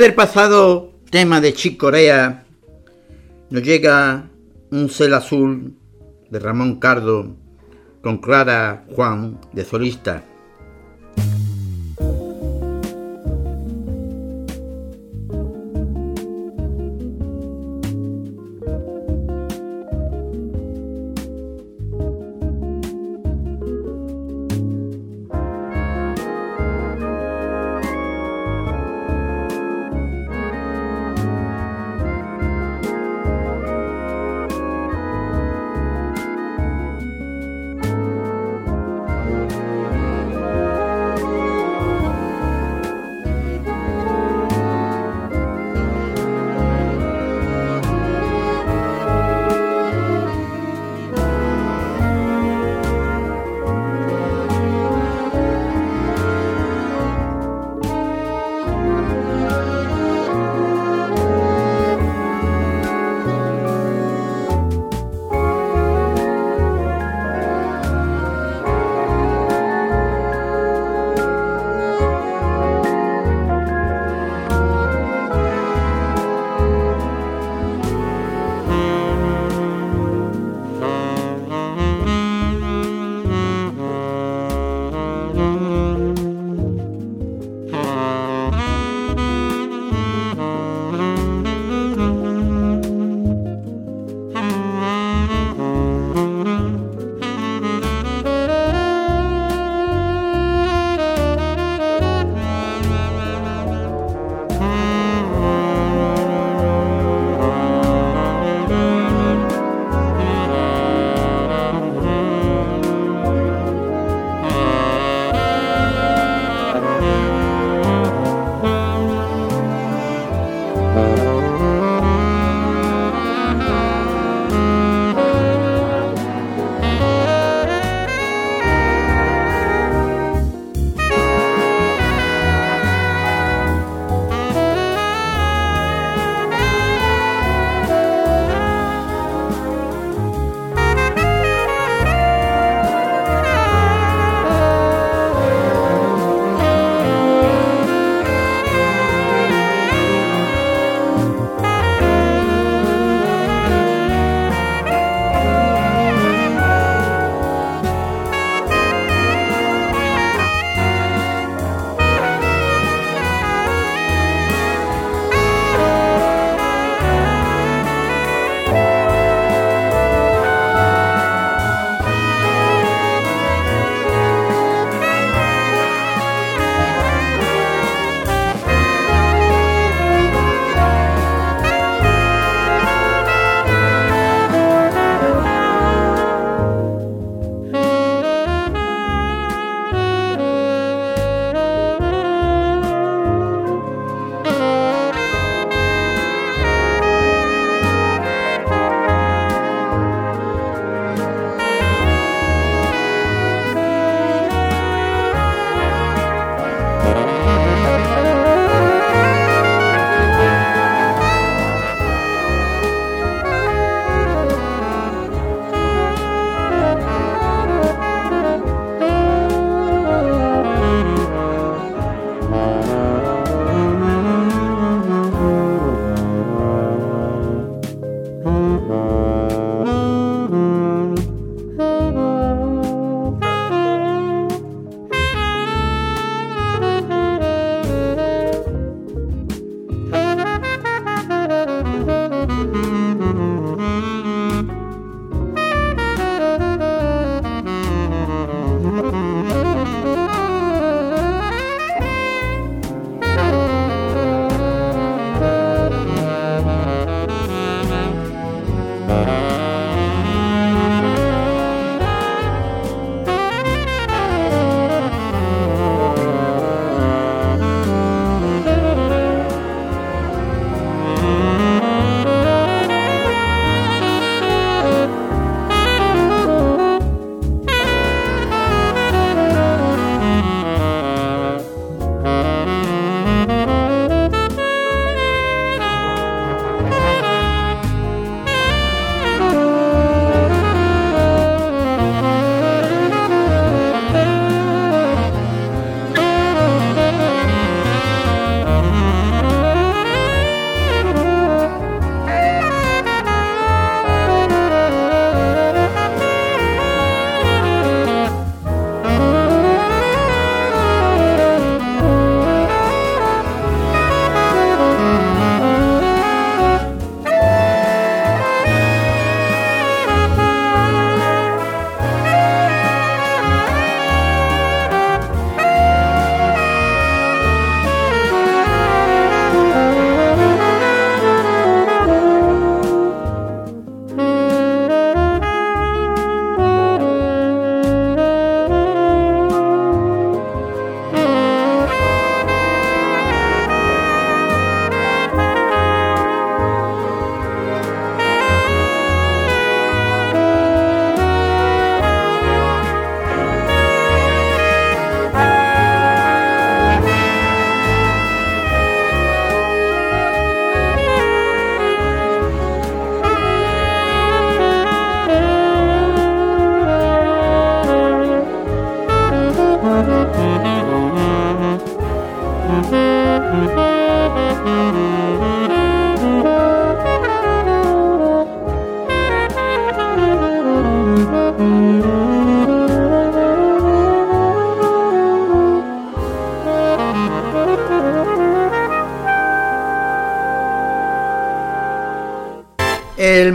Después del pasado tema de Chick Corea, nos llega un cel azul de Ramón Cardo con Clara Juan de solista.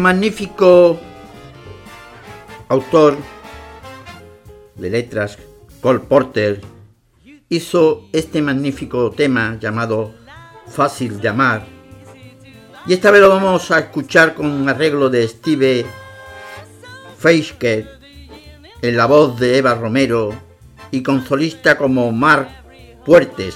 Magnífico autor de letras, Cole Porter, hizo este magnífico tema llamado Fácil de Amar. Y esta vez lo vamos a escuchar con un arreglo de Steve Feiske en la voz de Eva Romero y con solista como Mark Puertes.